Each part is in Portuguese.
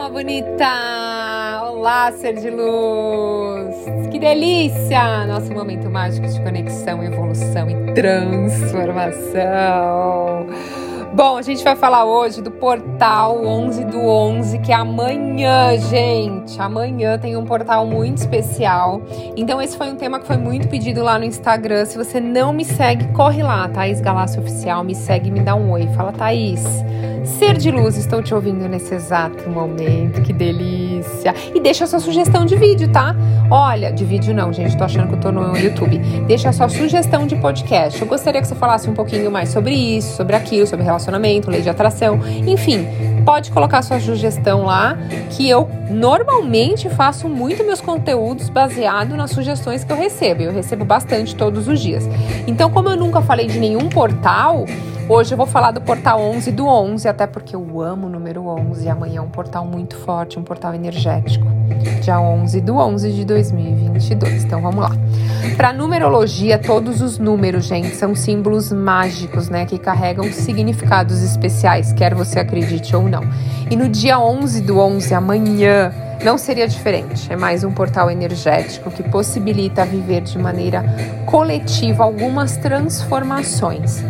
alma bonita! Olá, ser de luz! Que delícia! Nosso momento mágico de conexão, evolução e transformação. Bom, a gente vai falar hoje do portal 11 do 11, que é amanhã, gente. Amanhã tem um portal muito especial. Então, esse foi um tema que foi muito pedido lá no Instagram. Se você não me segue, corre lá, Thaís Galácio Oficial. Me segue, me dá um oi. Fala, Thaís. Ser de luz, estou te ouvindo nesse exato momento, que delícia! E deixa a sua sugestão de vídeo, tá? Olha, de vídeo não, gente, tô achando que eu tô no YouTube. Deixa a sua sugestão de podcast. Eu gostaria que você falasse um pouquinho mais sobre isso, sobre aquilo, sobre relacionamento, lei de atração, enfim. Pode colocar sua sugestão lá, que eu normalmente faço muito meus conteúdos baseado nas sugestões que eu recebo. Eu recebo bastante todos os dias. Então, como eu nunca falei de nenhum portal, Hoje eu vou falar do portal 11 do 11, até porque eu amo o número 11 e amanhã é um portal muito forte, um portal energético. Dia 11 do 11 de 2022. Então vamos lá. Para numerologia, todos os números, gente, são símbolos mágicos, né, que carregam significados especiais, quer você acredite ou não. E no dia 11 do 11, amanhã, não seria diferente. É mais um portal energético que possibilita viver de maneira coletiva algumas transformações.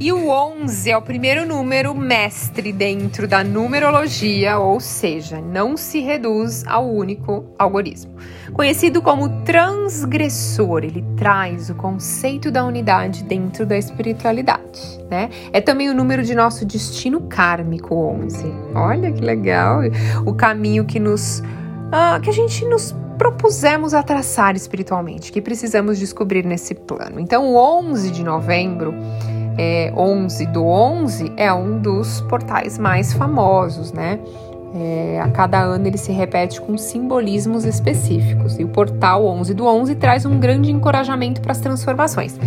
E o 11 é o primeiro número mestre dentro da numerologia, ou seja, não se reduz ao único algoritmo. Conhecido como transgressor, ele traz o conceito da unidade dentro da espiritualidade, né? É também o número de nosso destino kármico 11. Olha que legal! O caminho que nos ah, que a gente nos propusemos a traçar espiritualmente, que precisamos descobrir nesse plano. Então, o 11 de novembro é, 11 do 11 é um dos portais mais famosos, né? É, a cada ano ele se repete com simbolismos específicos. E o portal 11 do 11 traz um grande encorajamento para as transformações.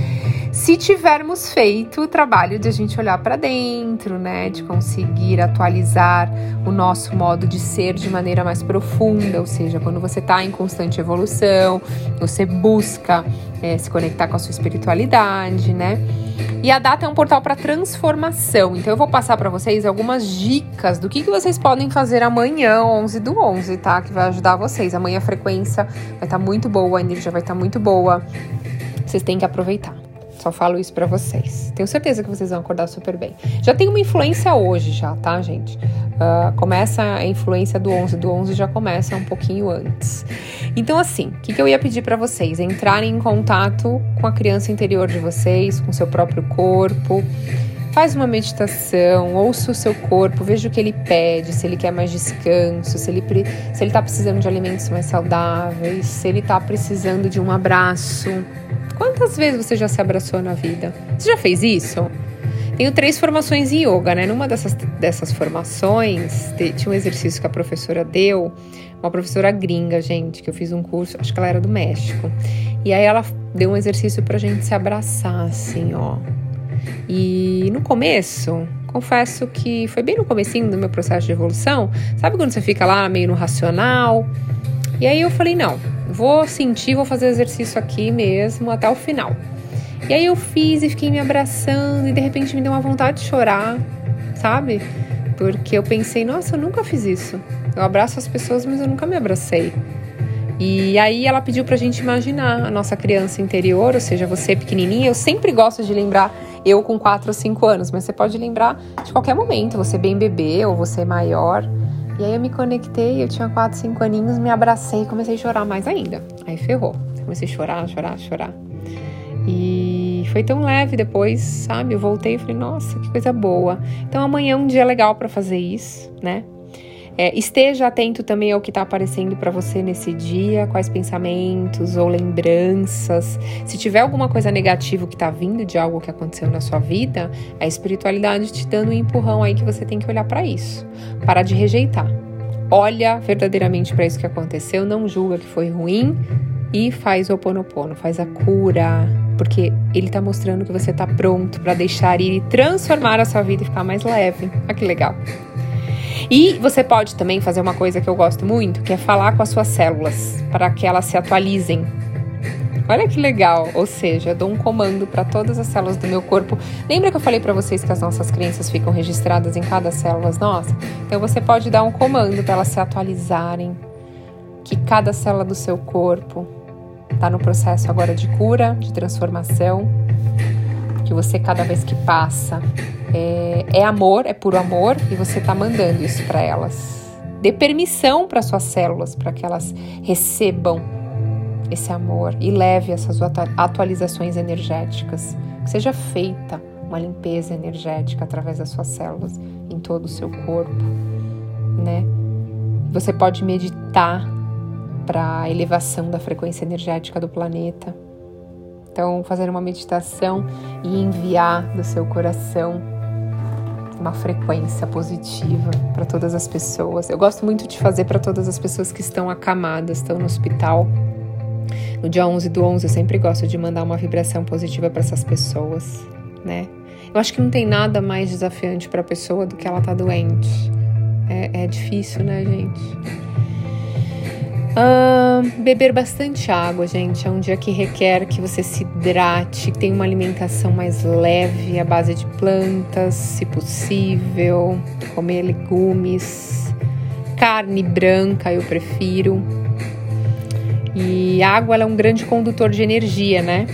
Se tivermos feito o trabalho de a gente olhar para dentro, né, de conseguir atualizar o nosso modo de ser de maneira mais profunda, ou seja, quando você está em constante evolução, você busca é, se conectar com a sua espiritualidade, né? E a data é um portal para transformação. Então eu vou passar para vocês algumas dicas do que, que vocês podem fazer amanhã, 11 do 11, tá? Que vai ajudar vocês. Amanhã a frequência vai estar tá muito boa, a energia vai estar tá muito boa. Vocês têm que aproveitar. Só falo isso para vocês. Tenho certeza que vocês vão acordar super bem. Já tem uma influência hoje já, tá, gente? Uh, começa a influência do 11. Do 11 já começa um pouquinho antes. Então, assim, o que, que eu ia pedir para vocês? Entrarem em contato com a criança interior de vocês, com seu próprio corpo. Faz uma meditação, ouça o seu corpo, veja o que ele pede, se ele quer mais descanso, se ele, se ele tá precisando de alimentos mais saudáveis, se ele tá precisando de um abraço, Quantas vezes você já se abraçou na vida? Você já fez isso? Tenho três formações em yoga, né? Numa dessas, dessas formações, tinha um exercício que a professora deu, uma professora gringa, gente, que eu fiz um curso, acho que ela era do México. E aí ela deu um exercício pra gente se abraçar, assim, ó. E no começo, confesso que foi bem no comecinho do meu processo de evolução. Sabe quando você fica lá meio no racional? E aí eu falei, não, vou sentir, vou fazer exercício aqui mesmo até o final. E aí eu fiz e fiquei me abraçando e de repente me deu uma vontade de chorar, sabe? Porque eu pensei, nossa, eu nunca fiz isso. Eu abraço as pessoas, mas eu nunca me abracei. E aí ela pediu pra gente imaginar a nossa criança interior, ou seja, você pequenininha. Eu sempre gosto de lembrar eu com 4 ou 5 anos, mas você pode lembrar de qualquer momento, você bem bebê ou você maior. E aí eu me conectei, eu tinha 4, 5 aninhos, me abracei e comecei a chorar mais ainda. Aí ferrou. Comecei a chorar, chorar, chorar. E foi tão leve depois, sabe? Eu voltei e falei, nossa, que coisa boa. Então amanhã é um dia legal para fazer isso, né? É, esteja atento também ao que está aparecendo para você nesse dia, quais pensamentos ou lembranças. Se tiver alguma coisa negativa que está vindo de algo que aconteceu na sua vida, a espiritualidade te dando um empurrão aí que você tem que olhar para isso. Parar de rejeitar. Olha verdadeiramente para isso que aconteceu, não julga que foi ruim e faz o oponopono, faz a cura, porque ele está mostrando que você está pronto para deixar ir e transformar a sua vida e ficar mais leve. Olha que legal. E você pode também fazer uma coisa que eu gosto muito, que é falar com as suas células para que elas se atualizem. Olha que legal. Ou seja, eu dou um comando para todas as células do meu corpo. Lembra que eu falei para vocês que as nossas crenças ficam registradas em cada célula nossa? Então você pode dar um comando para elas se atualizarem. Que cada célula do seu corpo está no processo agora de cura, de transformação. Que você, cada vez que passa, é, é amor, é puro amor, e você está mandando isso para elas. Dê permissão para suas células, para que elas recebam esse amor e leve essas atualizações energéticas. Que seja feita uma limpeza energética através das suas células em todo o seu corpo, né? Você pode meditar para a elevação da frequência energética do planeta. Então, fazer uma meditação e enviar do seu coração uma frequência positiva para todas as pessoas. Eu gosto muito de fazer para todas as pessoas que estão acamadas, estão no hospital no dia 11 do 11, eu sempre gosto de mandar uma vibração positiva para essas pessoas, né? Eu acho que não tem nada mais desafiante para a pessoa do que ela tá doente. É, é difícil, né, gente? Uh, beber bastante água, gente. É um dia que requer que você se hidrate, tenha uma alimentação mais leve, à base de plantas, se possível, comer legumes, carne branca, eu prefiro e a água é um grande condutor de energia, né?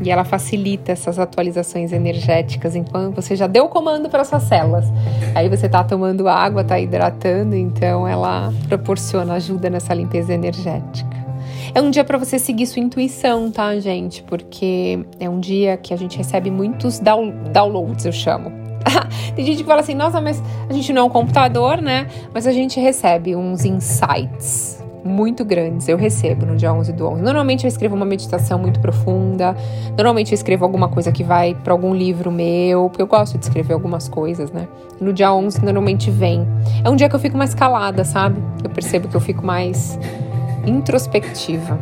E ela facilita essas atualizações energéticas enquanto você já deu o comando para suas células. Aí você está tomando água, está hidratando, então ela proporciona ajuda nessa limpeza energética. É um dia para você seguir sua intuição, tá, gente? Porque é um dia que a gente recebe muitos downloads, eu chamo. Tem gente que fala assim: nossa, mas a gente não é um computador, né? Mas a gente recebe uns insights muito grandes eu recebo no dia 11 do 11. Normalmente eu escrevo uma meditação muito profunda, normalmente eu escrevo alguma coisa que vai para algum livro meu, porque eu gosto de escrever algumas coisas, né? no dia 11 normalmente vem. É um dia que eu fico mais calada, sabe? Eu percebo que eu fico mais introspectiva.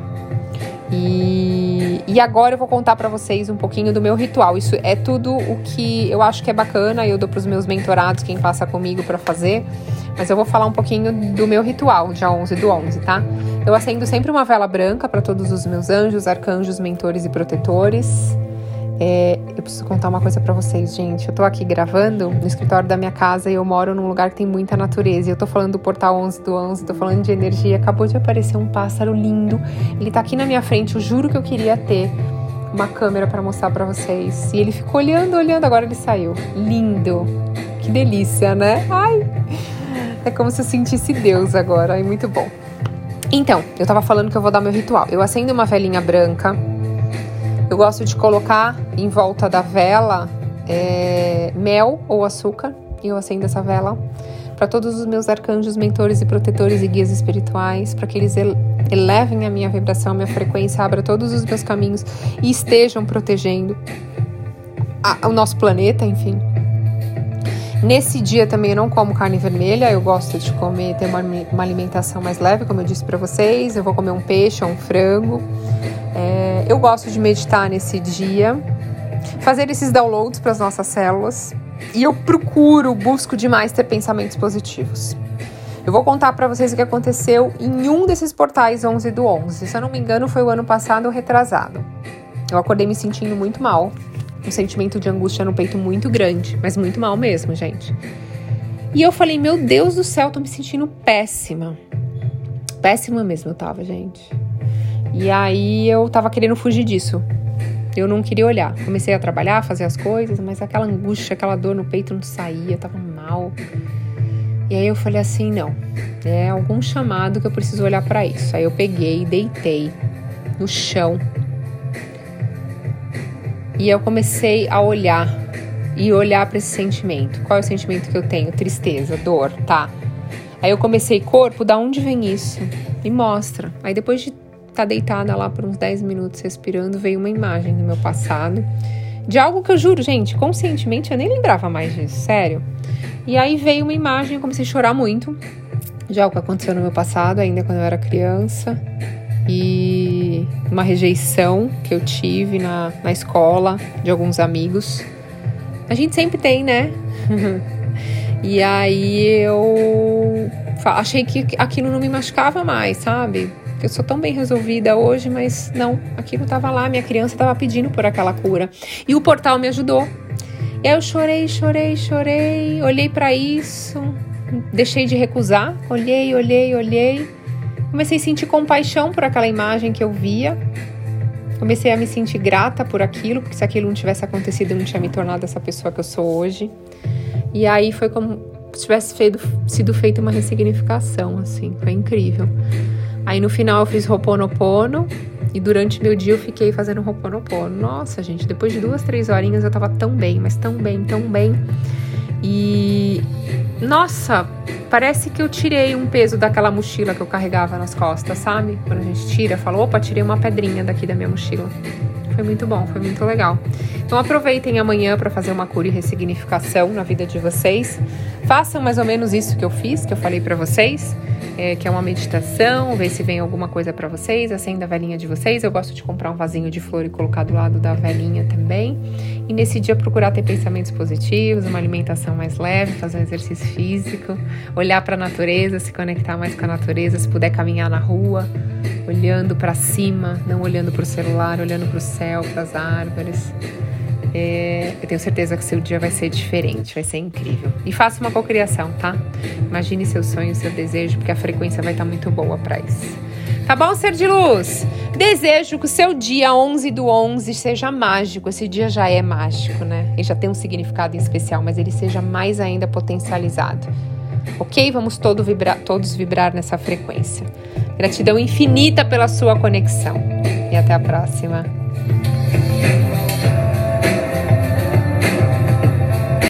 E, e agora eu vou contar para vocês um pouquinho do meu ritual. Isso é tudo o que eu acho que é bacana, eu dou para os meus mentorados, quem passa comigo para fazer. Mas eu vou falar um pouquinho do meu ritual, dia 11 do 11, tá? Eu acendo sempre uma vela branca para todos os meus anjos, arcanjos, mentores e protetores. É, eu preciso contar uma coisa para vocês, gente. Eu tô aqui gravando no escritório da minha casa e eu moro num lugar que tem muita natureza. Eu tô falando do portal 11 do 11, tô falando de energia. Acabou de aparecer um pássaro lindo. Ele tá aqui na minha frente. Eu juro que eu queria ter uma câmera para mostrar para vocês. E ele ficou olhando, olhando. Agora ele saiu. Lindo. Que delícia, né? Ai. É como se eu sentisse Deus agora, é muito bom. Então, eu tava falando que eu vou dar meu ritual. Eu acendo uma velinha branca. Eu gosto de colocar em volta da vela é, mel ou açúcar. E eu acendo essa vela para todos os meus arcanjos, mentores e protetores e guias espirituais, para que eles elevem a minha vibração, minha frequência, abra todos os meus caminhos e estejam protegendo a, o nosso planeta, enfim. Nesse dia também eu não como carne vermelha, eu gosto de comer, ter uma, uma alimentação mais leve, como eu disse para vocês. Eu vou comer um peixe ou um frango. É, eu gosto de meditar nesse dia, fazer esses downloads para as nossas células. E eu procuro, busco demais ter pensamentos positivos. Eu vou contar para vocês o que aconteceu em um desses portais 11 do 11. Se eu não me engano, foi o ano passado retrasado. Eu acordei me sentindo muito mal um sentimento de angústia no peito muito grande, mas muito mal mesmo, gente. E eu falei, meu Deus do céu, tô me sentindo péssima. Péssima mesmo eu tava, gente. E aí eu tava querendo fugir disso. Eu não queria olhar. Comecei a trabalhar, fazer as coisas, mas aquela angústia, aquela dor no peito não saía, tava mal. E aí eu falei assim, não, é algum chamado que eu preciso olhar para isso. Aí eu peguei, deitei no chão e eu comecei a olhar e olhar para esse sentimento. Qual é o sentimento que eu tenho? Tristeza, dor, tá? Aí eu comecei, corpo, da onde vem isso? Me mostra. Aí depois de estar tá deitada lá por uns 10 minutos respirando, veio uma imagem do meu passado. De algo que eu juro, gente, conscientemente eu nem lembrava mais disso, sério. E aí veio uma imagem, eu comecei a chorar muito. De algo que aconteceu no meu passado, ainda quando eu era criança e uma rejeição que eu tive na, na escola de alguns amigos. A gente sempre tem, né? e aí eu achei que aquilo não me machucava mais, sabe? Eu sou tão bem resolvida hoje, mas não, aquilo estava lá, minha criança estava pedindo por aquela cura. E o portal me ajudou. E aí eu chorei, chorei, chorei, olhei para isso, deixei de recusar, olhei, olhei, olhei. Comecei a sentir compaixão por aquela imagem que eu via. Comecei a me sentir grata por aquilo, porque se aquilo não tivesse acontecido, eu não tinha me tornado essa pessoa que eu sou hoje. E aí foi como se tivesse feito, sido feita uma ressignificação, assim, foi incrível. Aí no final eu fiz Roponopono e durante meu dia eu fiquei fazendo Roponopono. Nossa, gente, depois de duas, três horinhas eu tava tão bem, mas tão bem, tão bem. E nossa, parece que eu tirei um peso daquela mochila que eu carregava nas costas, sabe? Quando a gente tira, fala, opa, tirei uma pedrinha daqui da minha mochila. Foi muito bom, foi muito legal. Então aproveitem amanhã para fazer uma cura e ressignificação na vida de vocês. Façam mais ou menos isso que eu fiz, que eu falei para vocês é, que é uma meditação, ver se vem alguma coisa para vocês, acenda a velhinha de vocês. Eu gosto de comprar um vasinho de flor e colocar do lado da velhinha também. E nesse dia procurar ter pensamentos positivos, uma alimentação mais leve, fazer um exercício físico, olhar para a natureza, se conectar mais com a natureza, se puder caminhar na rua, olhando para cima, não olhando para o celular, olhando para o céu, para as árvores. É, eu tenho certeza que seu dia vai ser diferente, vai ser incrível. E faça uma cocriação, tá? Imagine seu sonho, seu desejo, porque a frequência vai estar muito boa para isso. Tá bom, ser de luz? Desejo que o seu dia 11 do 11 seja mágico. Esse dia já é mágico, né? Ele já tem um significado especial, mas ele seja mais ainda potencializado. Ok? Vamos todo vibrar, todos vibrar nessa frequência. Gratidão infinita pela sua conexão. E até a próxima.